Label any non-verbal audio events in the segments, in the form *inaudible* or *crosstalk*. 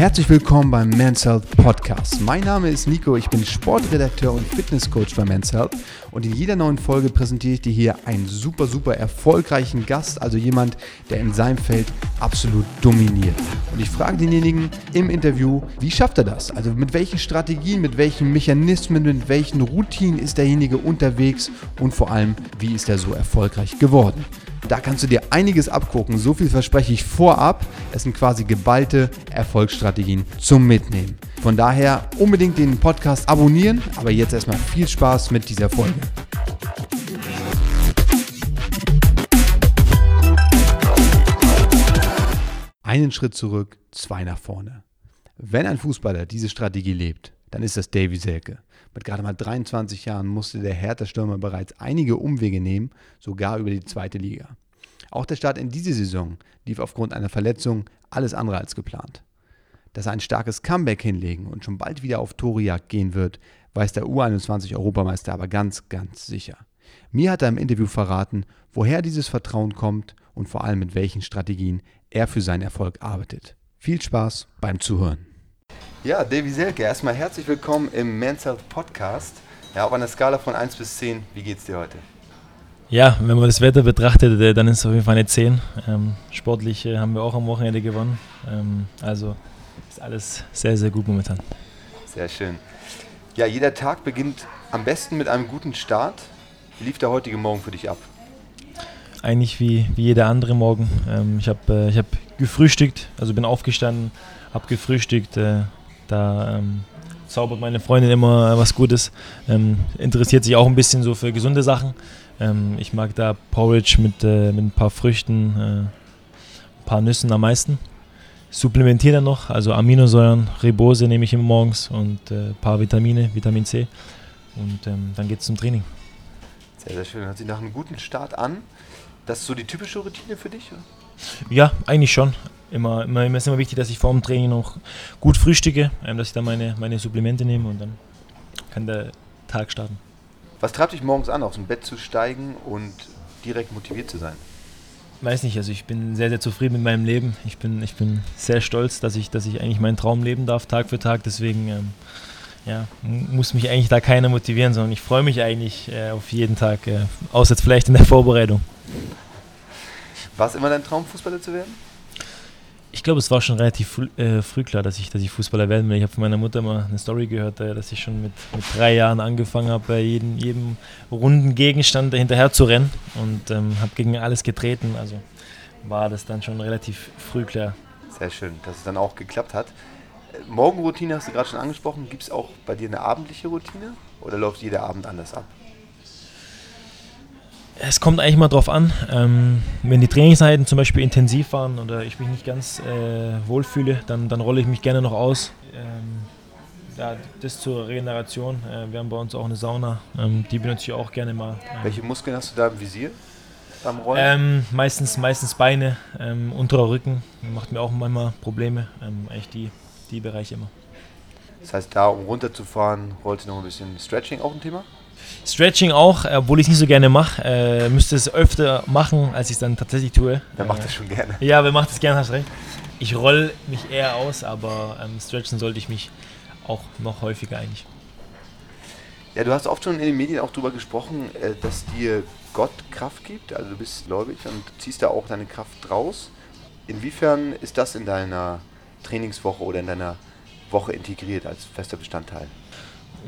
Herzlich willkommen beim Men's Health Podcast. Mein Name ist Nico, ich bin Sportredakteur und Fitnesscoach bei Men's Health und in jeder neuen Folge präsentiere ich dir hier einen super, super erfolgreichen Gast, also jemand, der in seinem Feld absolut dominiert. Und ich frage denjenigen im Interview, wie schafft er das? Also mit welchen Strategien, mit welchen Mechanismen, mit welchen Routinen ist derjenige unterwegs und vor allem, wie ist er so erfolgreich geworden? Da kannst du dir einiges abgucken. So viel verspreche ich vorab. Es sind quasi geballte Erfolgsstrategien zum Mitnehmen. Von daher unbedingt den Podcast abonnieren. Aber jetzt erstmal viel Spaß mit dieser Folge. Einen Schritt zurück, zwei nach vorne. Wenn ein Fußballer diese Strategie lebt, dann ist das Davy Selke. Mit gerade mal 23 Jahren musste der Hertha-Stürmer bereits einige Umwege nehmen, sogar über die zweite Liga. Auch der Start in diese Saison lief aufgrund einer Verletzung alles andere als geplant. Dass er ein starkes Comeback hinlegen und schon bald wieder auf Torejagd gehen wird, weiß der U21-Europameister aber ganz, ganz sicher. Mir hat er im Interview verraten, woher dieses Vertrauen kommt und vor allem mit welchen Strategien er für seinen Erfolg arbeitet. Viel Spaß beim Zuhören. Ja, Davy Selke, erstmal herzlich willkommen im Men's Health Podcast. Ja, auf einer Skala von 1 bis 10, wie geht's dir heute? Ja, wenn man das Wetter betrachtet, äh, dann ist es auf jeden Fall eine 10. Ähm, sportlich äh, haben wir auch am Wochenende gewonnen. Ähm, also ist alles sehr, sehr gut momentan. Sehr schön. Ja, jeder Tag beginnt am besten mit einem guten Start. Wie lief der heutige Morgen für dich ab? Eigentlich wie, wie jeder andere Morgen. Ähm, ich habe äh, hab gefrühstückt, also bin aufgestanden, habe gefrühstückt. Äh, da ähm, zaubert meine Freundin immer was Gutes. Ähm, interessiert sich auch ein bisschen so für gesunde Sachen. Ähm, ich mag da Porridge mit, äh, mit ein paar Früchten, äh, ein paar Nüssen am meisten. Supplementiere dann noch, also Aminosäuren, Ribose nehme ich immer morgens und ein äh, paar Vitamine, Vitamin C. Und ähm, dann geht es zum Training. Sehr, sehr schön. Hört sich nach einem guten Start an. Das ist so die typische Routine für dich? Oder? Ja, eigentlich schon. Immer, immer, immer ist immer wichtig, dass ich vor dem Training noch gut frühstücke, ähm, dass ich dann meine, meine Supplemente nehme und dann kann der Tag starten. Was treibt dich morgens an, aus dem Bett zu steigen und direkt motiviert zu sein? Weiß nicht, also ich bin sehr, sehr zufrieden mit meinem Leben. Ich bin, ich bin sehr stolz, dass ich, dass ich eigentlich meinen Traum leben darf, Tag für Tag. Deswegen ähm, ja, muss mich eigentlich da keiner motivieren, sondern ich freue mich eigentlich äh, auf jeden Tag, äh, außer vielleicht in der Vorbereitung. War es immer dein Traum, Fußballer zu werden? Ich glaube, es war schon relativ früh, äh, früh, klar, dass ich, dass ich Fußballer werden will. Ich habe von meiner Mutter mal eine Story gehört, äh, dass ich schon mit, mit drei Jahren angefangen habe, bei jedem, jedem runden Gegenstand hinterher zu rennen und ähm, habe gegen alles getreten. Also war das dann schon relativ früh klar. Sehr schön, dass es dann auch geklappt hat. Morgenroutine hast du gerade schon angesprochen. Gibt es auch bei dir eine abendliche Routine oder läuft jeder Abend anders ab? Es kommt eigentlich mal drauf an, ähm, wenn die Trainingszeiten zum Beispiel intensiv waren oder ich mich nicht ganz äh, wohlfühle, dann, dann rolle ich mich gerne noch aus. Ähm, ja, das zur Regeneration. Äh, wir haben bei uns auch eine Sauna, ähm, die benutze ich auch gerne mal. Welche Muskeln hast du da im Visier? Beim Rollen? Ähm, meistens, meistens Beine, ähm, unterer Rücken, macht mir auch manchmal Probleme. Ähm, eigentlich die, die Bereiche immer. Das heißt, da um runterzufahren, rollt noch ein bisschen Stretching auch ein Thema? Stretching auch, obwohl ich es nicht so gerne mache. Äh, müsste es öfter machen, als ich es dann tatsächlich tue. Wer macht das schon gerne? Ja, wer macht das gerne, hast recht. Ich roll mich eher aus, aber ähm, stretchen sollte ich mich auch noch häufiger eigentlich. Ja, du hast oft schon in den Medien auch darüber gesprochen, äh, dass dir Gott Kraft gibt. Also du bist gläubig und ziehst da auch deine Kraft raus. Inwiefern ist das in deiner Trainingswoche oder in deiner Woche integriert als fester Bestandteil?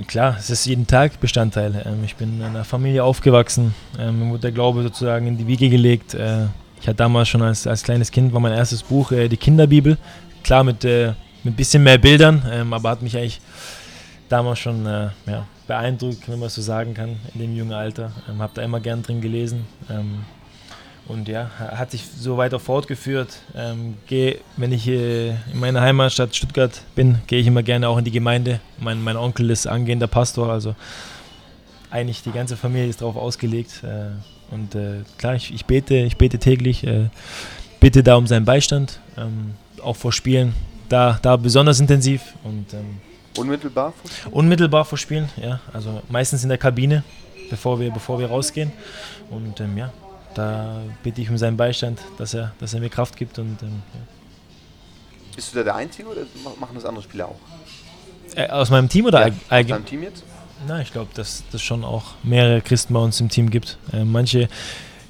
Klar, es ist jeden Tag Bestandteil. Ähm, ich bin in einer Familie aufgewachsen, ähm, mir wurde der Glaube sozusagen in die Wiege gelegt. Äh, ich hatte damals schon als, als kleines Kind, war mein erstes Buch äh, die Kinderbibel. Klar mit, äh, mit ein bisschen mehr Bildern, ähm, aber hat mich eigentlich damals schon ja, beeindruckt, wenn man so sagen kann, in dem jungen Alter. Habe da immer gern drin gelesen. Und ja, hat sich so weiter fortgeführt. Ähm, geh, wenn ich äh, in meiner Heimatstadt Stuttgart bin, gehe ich immer gerne auch in die Gemeinde. Mein, mein Onkel ist angehender Pastor, also eigentlich die ganze Familie ist darauf ausgelegt. Äh, und äh, klar, ich, ich, bete, ich bete täglich, äh, bitte da um seinen Beistand, ähm, auch vor Spielen, da, da besonders intensiv und ähm, unmittelbar vor Spielen? Unmittelbar vor Spielen, ja. Also meistens in der Kabine, bevor wir, bevor wir rausgehen. Und ähm, ja, da bitte ich um seinen Beistand, dass er, dass er mir Kraft gibt. Und, ähm, ja. Bist du da der Einzige oder machen das andere Spieler auch? Äh, aus meinem Team oder ja, allgemein? Aus deinem Team jetzt? Na, ich glaube, dass es schon auch mehrere Christen bei uns im Team gibt. Äh, manche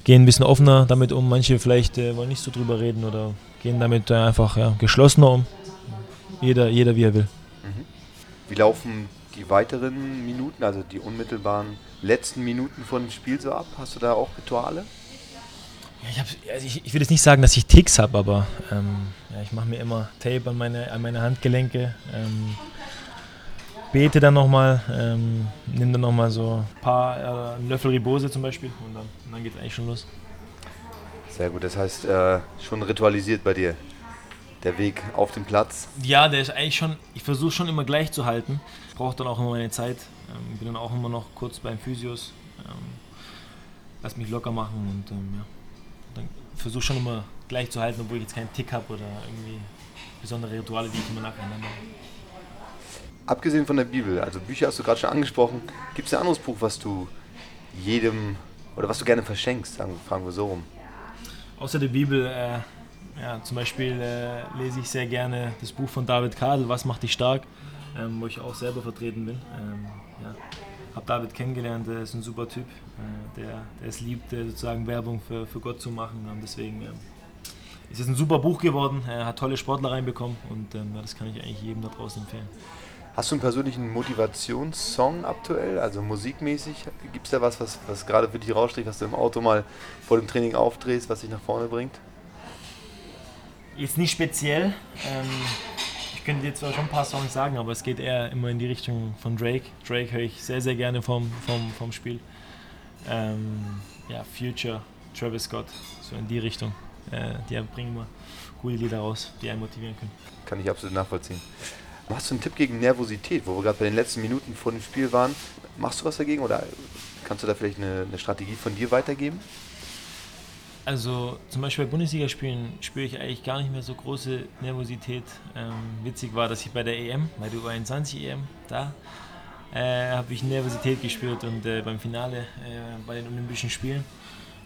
gehen ein bisschen offener damit um, manche vielleicht äh, wollen nicht so drüber reden oder gehen damit äh, einfach ja, geschlossener um. Jeder, jeder wie er will. Mhm. Wie laufen die weiteren Minuten, also die unmittelbaren letzten Minuten von dem Spiel so ab? Hast du da auch Rituale? Ja, ich, hab, also ich, ich, will jetzt nicht sagen, dass ich Ticks habe, aber ähm, ja, ich mache mir immer Tape an meine, an meine Handgelenke. Ähm, bete dann nochmal, ähm, nimm dann nochmal so ein paar, äh, Löffel Ribose zum Beispiel und dann, dann geht es eigentlich schon los. Sehr gut, das heißt äh, schon ritualisiert bei dir der Weg auf den Platz? Ja, der ist eigentlich schon, ich versuche schon immer gleich zu halten. Ich brauche dann auch immer meine Zeit. Ähm, bin dann auch immer noch kurz beim Physios. Ähm, lass mich locker machen und ähm, ja, dann versuche schon immer gleich zu halten, obwohl ich jetzt keinen Tick habe oder irgendwie besondere Rituale, die ich immer nacheinander. Abgesehen von der Bibel, also Bücher hast du gerade schon angesprochen, gibt es ein anderes Buch, was du jedem oder was du gerne verschenkst, sagen, fragen wir so rum? Außer der Bibel, äh, ja, zum Beispiel äh, lese ich sehr gerne das Buch von David Kadel, Was macht dich stark, ähm, wo ich auch selber vertreten bin. Ähm, ja. Habe David kennengelernt, er ist ein super Typ, äh, der, der es liebt, sozusagen Werbung für, für Gott zu machen. Und deswegen ähm, ist es ein super Buch geworden, er hat tolle Sportler reinbekommen und ähm, das kann ich eigentlich jedem da draußen empfehlen. Hast du einen persönlichen Motivationssong aktuell, also musikmäßig? Gibt es da was, was, was gerade für dich raussticht, was du im Auto mal vor dem Training aufdrehst, was dich nach vorne bringt? Jetzt nicht speziell. Ähm, ich könnte dir zwar schon ein paar Songs sagen, aber es geht eher immer in die Richtung von Drake. Drake höre ich sehr, sehr gerne vom, vom, vom Spiel. Ähm, ja, Future, Travis Scott, so in die Richtung. Äh, die bringen immer coole Lieder raus, die einen motivieren können. Kann ich absolut nachvollziehen. Hast du einen Tipp gegen Nervosität, wo wir gerade bei den letzten Minuten vor dem Spiel waren? Machst du was dagegen oder kannst du da vielleicht eine, eine Strategie von dir weitergeben? Also zum Beispiel bei Bundesligaspielen spüre ich eigentlich gar nicht mehr so große Nervosität. Ähm, witzig war, dass ich bei der EM, bei der U21 EM, da äh, habe ich Nervosität gespürt und äh, beim Finale äh, bei den Olympischen Spielen.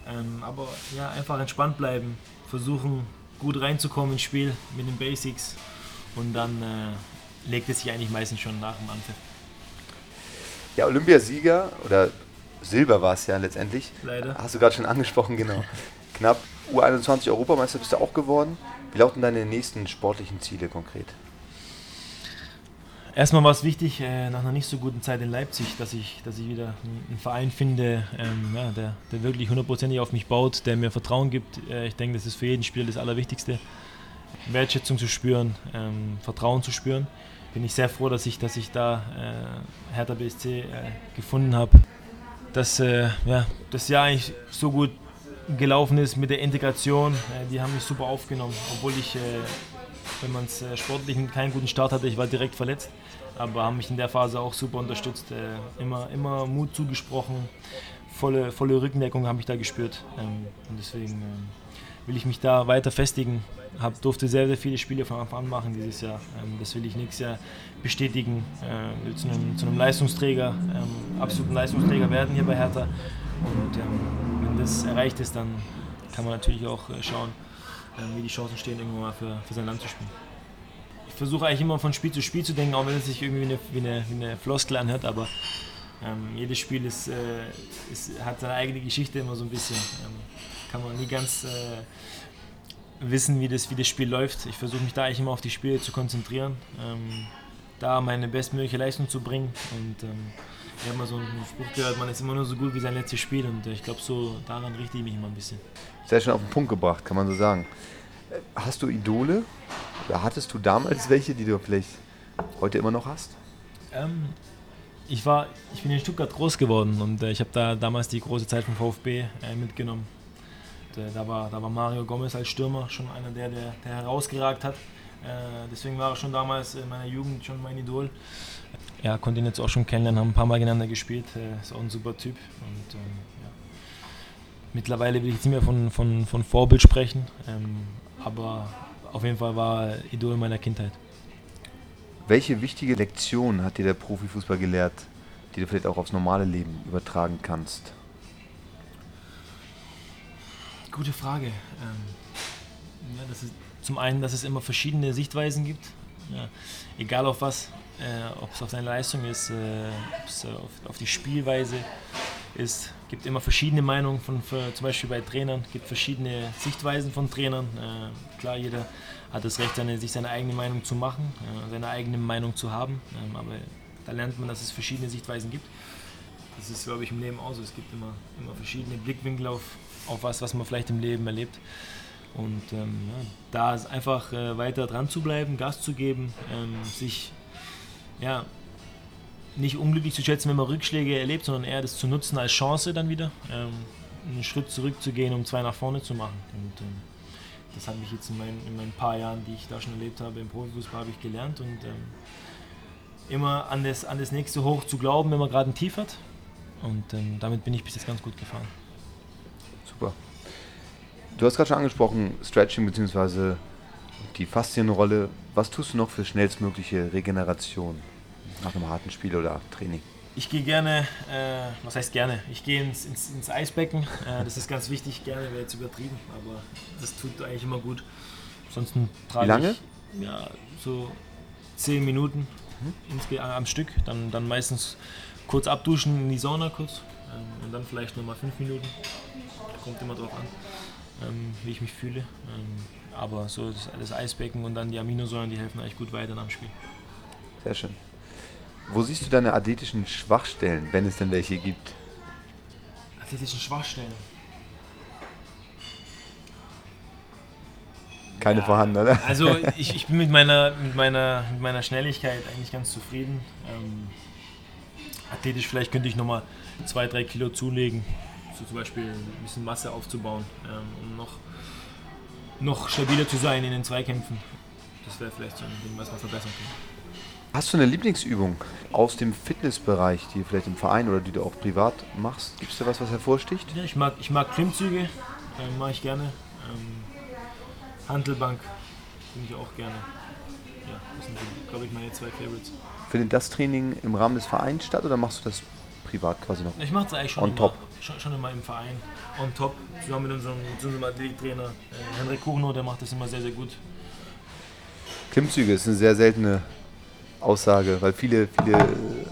Ähm, aber ja, einfach entspannt bleiben, versuchen gut reinzukommen ins Spiel mit den Basics und dann äh, legt es sich eigentlich meistens schon nach dem Anpfiff. Ja, Olympiasieger oder Silber war es ja letztendlich. Leider. Hast du gerade schon angesprochen, genau. *laughs* Knapp U21 Europameister bist du auch geworden. Wie lauten deine nächsten sportlichen Ziele konkret? Erstmal war es wichtig, äh, nach einer nicht so guten Zeit in Leipzig, dass ich, dass ich wieder einen Verein finde, ähm, ja, der, der wirklich hundertprozentig auf mich baut, der mir Vertrauen gibt. Äh, ich denke, das ist für jeden Spieler das Allerwichtigste. Wertschätzung zu spüren, ähm, Vertrauen zu spüren bin ich sehr froh, dass ich, dass ich da äh, Hertha BSC äh, gefunden habe. Dass äh, ja, das Jahr eigentlich so gut gelaufen ist mit der Integration. Äh, die haben mich super aufgenommen, obwohl ich, äh, wenn man es äh, sportlich keinen guten Start hatte, ich war direkt verletzt. Aber haben mich in der Phase auch super unterstützt, immer, immer Mut zugesprochen, volle, volle Rückendeckung habe ich da gespürt. Ähm, und deswegen ähm, will ich mich da weiter festigen. Hab, durfte sehr, sehr viele Spiele von Anfang an machen dieses Jahr. Ähm, das will ich nächstes Jahr bestätigen. Will zu einem, zu einem Leistungsträger, absoluten Leistungsträger werden hier bei Hertha. Und ähm, wenn das erreicht ist, dann kann man natürlich auch äh, schauen, äh, wie die Chancen stehen, irgendwann mal für, für sein Land zu spielen. Ich versuche eigentlich immer von Spiel zu Spiel zu denken, auch wenn es sich irgendwie wie eine, wie eine, wie eine Floskel anhört, aber ähm, jedes Spiel ist, äh, ist, hat seine eigene Geschichte immer so ein bisschen. Ähm, kann man nie ganz äh, wissen, wie das, wie das Spiel läuft. Ich versuche mich da eigentlich immer auf die Spiele zu konzentrieren, ähm, da meine bestmögliche Leistung zu bringen. Und ähm, ich habe mal so einen Spruch gehört, man ist immer nur so gut wie sein letztes Spiel. Und äh, ich glaube, so daran richte ich mich immer ein bisschen. Sehr schön auf den Punkt gebracht, kann man so sagen. Hast du Idole? Oder hattest du damals welche, die du vielleicht heute immer noch hast? Ähm, ich, war, ich bin in Stuttgart groß geworden und äh, ich habe da damals die große Zeit vom VfB äh, mitgenommen äh, da, war, da war Mario Gomez als Stürmer schon einer, der, der, der herausgeragt hat. Äh, deswegen war er schon damals in meiner Jugend schon mein Idol. Ja, konnte ihn jetzt auch schon kennenlernen, haben ein paar Mal gegeneinander gespielt. Äh, ist auch ein super Typ. Und, ähm, ja. Mittlerweile will ich jetzt nicht mehr von, von, von Vorbild sprechen, ähm, aber auf jeden Fall war er Idol meiner Kindheit. Welche wichtige Lektion hat dir der Profifußball gelehrt, die du vielleicht auch aufs normale Leben übertragen kannst? Gute Frage. Ähm, ja, ist zum einen, dass es immer verschiedene Sichtweisen gibt. Ja, egal auf was, äh, ob es auf deine Leistung ist, äh, ob es auf, auf, die Spielweise ist. Gibt immer verschiedene Meinungen, von, für, zum Beispiel bei Trainern, gibt verschiedene Sichtweisen von Trainern. Äh, klar, jeder hat das Recht, seine, sich seine eigene Meinung zu machen, äh, seine eigene Meinung zu haben. Ähm, aber da lernt man, dass es verschiedene Sichtweisen gibt. Das ist, glaube ich, im Leben auch so. Es gibt immer, immer verschiedene Blickwinkel auf, auf was, was man vielleicht im Leben erlebt. Und ähm, ja, da ist einfach äh, weiter dran zu bleiben, Gas zu geben, ähm, sich ja, nicht unglücklich zu schätzen, wenn man Rückschläge erlebt, sondern eher das zu nutzen als Chance dann wieder, ähm, einen Schritt zurückzugehen, um zwei nach vorne zu machen. Und ähm, das hat mich jetzt in meinen, in meinen paar Jahren, die ich da schon erlebt habe im Profifußball, habe ich gelernt und ähm, immer an das, an das nächste Hoch zu glauben, wenn man gerade ein Tief hat. Und ähm, damit bin ich bis jetzt ganz gut gefahren. Super. Du hast gerade schon angesprochen, Stretching bzw. die Faszienrolle. Was tust du noch für schnellstmögliche Regeneration nach einem harten Spiel oder Training? Ich gehe gerne, äh, was heißt gerne? Ich gehe ins, ins, ins, Eisbecken. Äh, das ist ganz wichtig. Gerne wäre jetzt übertrieben, aber das tut eigentlich immer gut. Ansonsten trage Wie lange? Ich, ja, so zehn Minuten mhm. am Stück. Dann, dann meistens kurz abduschen in die Sauna kurz ähm, und dann vielleicht nochmal fünf Minuten. Kommt immer drauf an, ähm, wie ich mich fühle. Ähm, aber so das, das, Eisbecken und dann die Aminosäuren, die helfen eigentlich gut weiter am Spiel. Sehr schön. Wo siehst du deine athletischen Schwachstellen, wenn es denn welche gibt? Athletischen Schwachstellen? Keine ja, vorhanden, oder? Also ich, ich bin mit meiner, mit, meiner, mit meiner Schnelligkeit eigentlich ganz zufrieden. Ähm, athletisch vielleicht könnte ich nochmal zwei, drei Kilo zulegen, so zum Beispiel ein bisschen Masse aufzubauen, ähm, um noch, noch stabiler zu sein in den Zweikämpfen. Das wäre vielleicht so ein Ding, was man verbessern kann. Hast du eine Lieblingsübung aus dem Fitnessbereich, die vielleicht im Verein oder die du auch privat machst? Gibt es da was, was hervorsticht? Ja, ich mag, ich mag Klimmzüge, äh, mache ich gerne. Ähm, Handelbank finde ich auch gerne. Ja, das sind, glaube ich, meine zwei Favorites. Findet das Training im Rahmen des Vereins statt oder machst du das privat quasi noch? Ich mache es eigentlich schon, on immer, top. Schon, schon, immer im Verein. On top. Zusammen mit unserem, mit unserem Athletiktrainer äh, Henrik Kuchno, der macht das immer sehr, sehr gut. Klimmzüge ist eine sehr seltene Aussage, weil viele, viele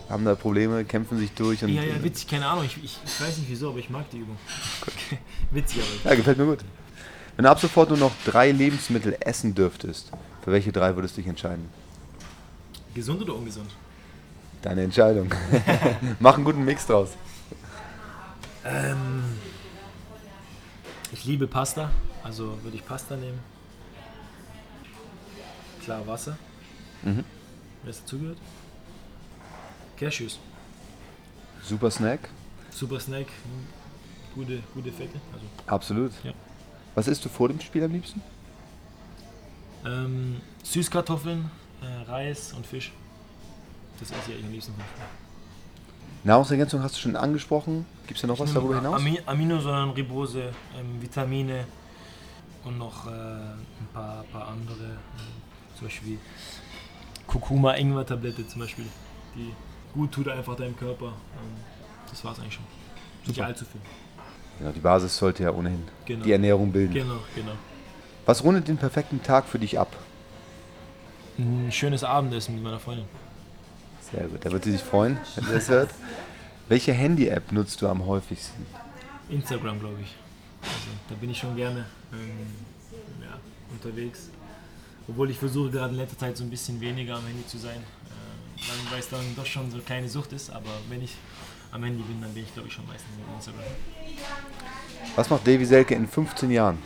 haben da Probleme, kämpfen sich durch. Und ja, ja, witzig, keine Ahnung, ich, ich, ich weiß nicht wieso, aber ich mag die Übung. Okay. *laughs* witzig aber. Ja, gefällt mir gut. Wenn du ab sofort nur noch drei Lebensmittel essen dürftest, für welche drei würdest du dich entscheiden? Gesund oder ungesund? Deine Entscheidung. *laughs* Mach einen guten Mix draus. Ähm, ich liebe Pasta, also würde ich Pasta nehmen. Klar Wasser. Mhm. Wer ist dazugehört? Cashews. Super Snack. Super Snack. Gute, gute Fette. Also. Absolut. Ja. Was isst du vor dem Spiel am liebsten? Ähm, Süßkartoffeln, äh, Reis und Fisch. Das esse ich eigentlich am liebsten vom Spiel. Nahrungsergänzung hast du schon angesprochen. Gibt es da noch ich was darüber hinaus? Aminosäuren, Ribose, ähm, Vitamine und noch äh, ein paar, paar andere. Äh, zum Beispiel Kurkuma-Ingwer-Tablette zum Beispiel, die gut tut einfach deinem Körper. Ähm, das war es eigentlich schon. Super. Nicht allzu viel. Genau, die Basis sollte ja ohnehin genau. die Ernährung bilden. Genau, genau. Was rundet den perfekten Tag für dich ab? Ein schönes Abendessen mit meiner Freundin. Sehr gut, da wird sie sich freuen, wenn sie das hört. Welche Handy-App nutzt du am häufigsten? Instagram, glaube ich. Also, da bin ich schon gerne ähm, ja, unterwegs. Obwohl ich versuche gerade in letzter Zeit so ein bisschen weniger am Handy zu sein, äh, weil es dann doch schon so eine kleine Sucht ist. Aber wenn ich am Handy bin, dann bin ich glaube ich schon meistens auf Instagram. Was macht Davy Selke in 15 Jahren?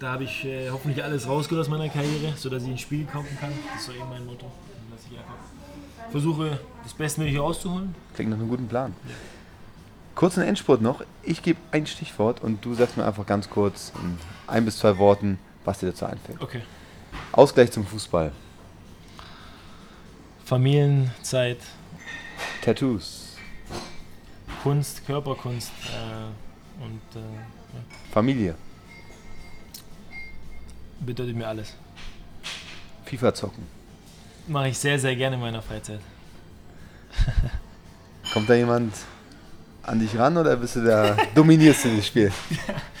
Da habe ich äh, hoffentlich alles rausgeholt aus meiner Karriere, sodass ich ein Spiel kaufen kann. Das ist so eben mein Motto. Dass ich einfach versuche, das Bestmögliche rauszuholen. Klingt nach einem guten Plan. Ja. Kurzen Endspurt noch. Ich gebe ein Stichwort und du sagst mir einfach ganz kurz in ein bis zwei Worten, was dir dazu einfällt. Okay. Ausgleich zum Fußball. Familienzeit. Tattoos. Kunst, Körperkunst äh, und äh, ja. Familie. Bedeutet mir alles. FIFA zocken. Mache ich sehr, sehr gerne in meiner Freizeit. *laughs* Kommt da jemand an dich ran oder bist du da, dominierst du das Spiel?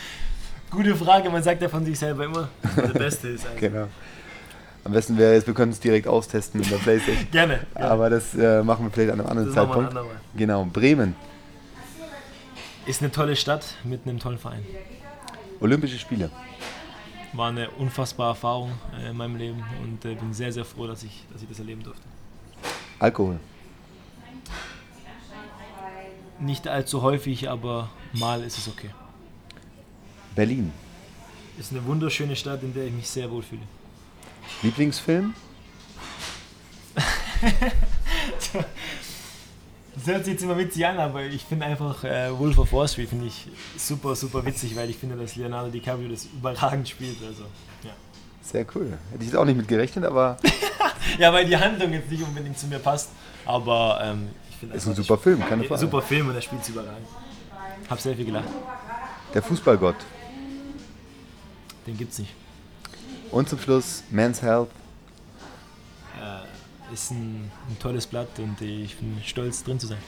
*laughs* Gute Frage, man sagt ja von sich selber immer, der Beste ist eigentlich. Genau. Am besten wäre jetzt, wir können es direkt austesten mit der Playstation. Gerne. *laughs* gerne. Aber das äh, machen wir vielleicht an einem anderen Das ein Zeitpunkt. andermal. Genau, Bremen, Ist eine tolle Stadt mit einem tollen Verein. Olympische Spiele. War eine unfassbare Erfahrung äh, in meinem Leben und äh, bin sehr, sehr froh, dass ich, dass ich das erleben durfte. Alkohol, Nicht allzu häufig, aber mal ist es okay. Berlin, Ist eine wunderschöne Stadt, in der ich mich sehr wohl fühle. Lieblingsfilm, *laughs* Das hört sich jetzt immer witzig an, aber ich finde einfach äh, Wolf of Wall Street finde ich super, super witzig, weil ich finde, dass Leonardo DiCaprio das überragend spielt. Also, ja. sehr cool. Hätte ich jetzt auch nicht mit gerechnet, aber *laughs* ja, weil die Handlung jetzt nicht unbedingt zu mir passt, aber ähm, ich finde ist ein super Film, keine Frage. Super Film und er spielt überragend. Hab sehr viel gelacht. Der Fußballgott. Den gibt's nicht. Und zum Schluss Men's Health. Ist ein, ein tolles Blatt und ich bin stolz drin zu sein.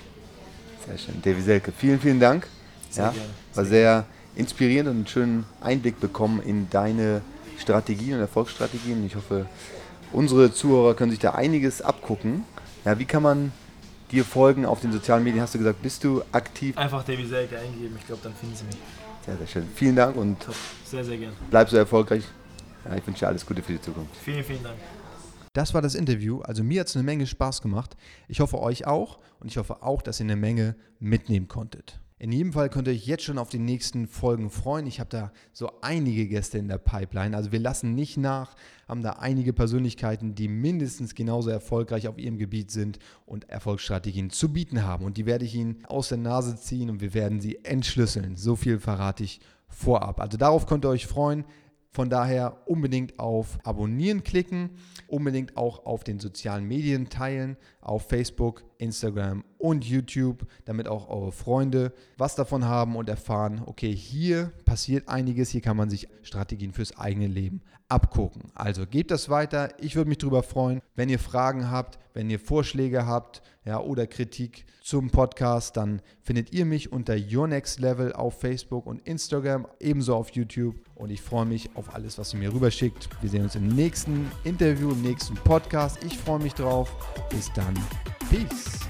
Sehr schön. Davy Selke, vielen, vielen Dank. Sehr ja, gerne. war sehr inspirierend und einen schönen Einblick bekommen in deine Strategien und Erfolgsstrategien. Ich hoffe, unsere Zuhörer können sich da einiges abgucken. Ja, wie kann man dir folgen auf den sozialen Medien? Hast du gesagt, bist du aktiv? Einfach Davy Selke eingeben, ich glaube, dann finden sie mich. Sehr, sehr schön. Vielen Dank und Top. Sehr, sehr gern. bleib so erfolgreich. Ja, ich wünsche dir alles Gute für die Zukunft. Vielen, vielen Dank. Das war das Interview. Also mir hat es eine Menge Spaß gemacht. Ich hoffe euch auch und ich hoffe auch, dass ihr eine Menge mitnehmen konntet. In jedem Fall könnt ihr euch jetzt schon auf die nächsten Folgen freuen. Ich habe da so einige Gäste in der Pipeline. Also wir lassen nicht nach, haben da einige Persönlichkeiten, die mindestens genauso erfolgreich auf ihrem Gebiet sind und Erfolgsstrategien zu bieten haben. Und die werde ich Ihnen aus der Nase ziehen und wir werden sie entschlüsseln. So viel verrate ich vorab. Also darauf könnt ihr euch freuen. Von daher unbedingt auf Abonnieren klicken, unbedingt auch auf den sozialen Medien teilen, auf Facebook, Instagram und YouTube, damit auch eure Freunde was davon haben und erfahren, okay, hier passiert einiges, hier kann man sich Strategien fürs eigene Leben abgucken. Also gebt das weiter, ich würde mich darüber freuen, wenn ihr Fragen habt, wenn ihr Vorschläge habt ja, oder Kritik zum Podcast, dann findet ihr mich unter Your Next Level auf Facebook und Instagram, ebenso auf YouTube. Und ich freue mich auf alles, was ihr mir rüberschickt. Wir sehen uns im nächsten Interview, im nächsten Podcast. Ich freue mich drauf. Bis dann. Peace.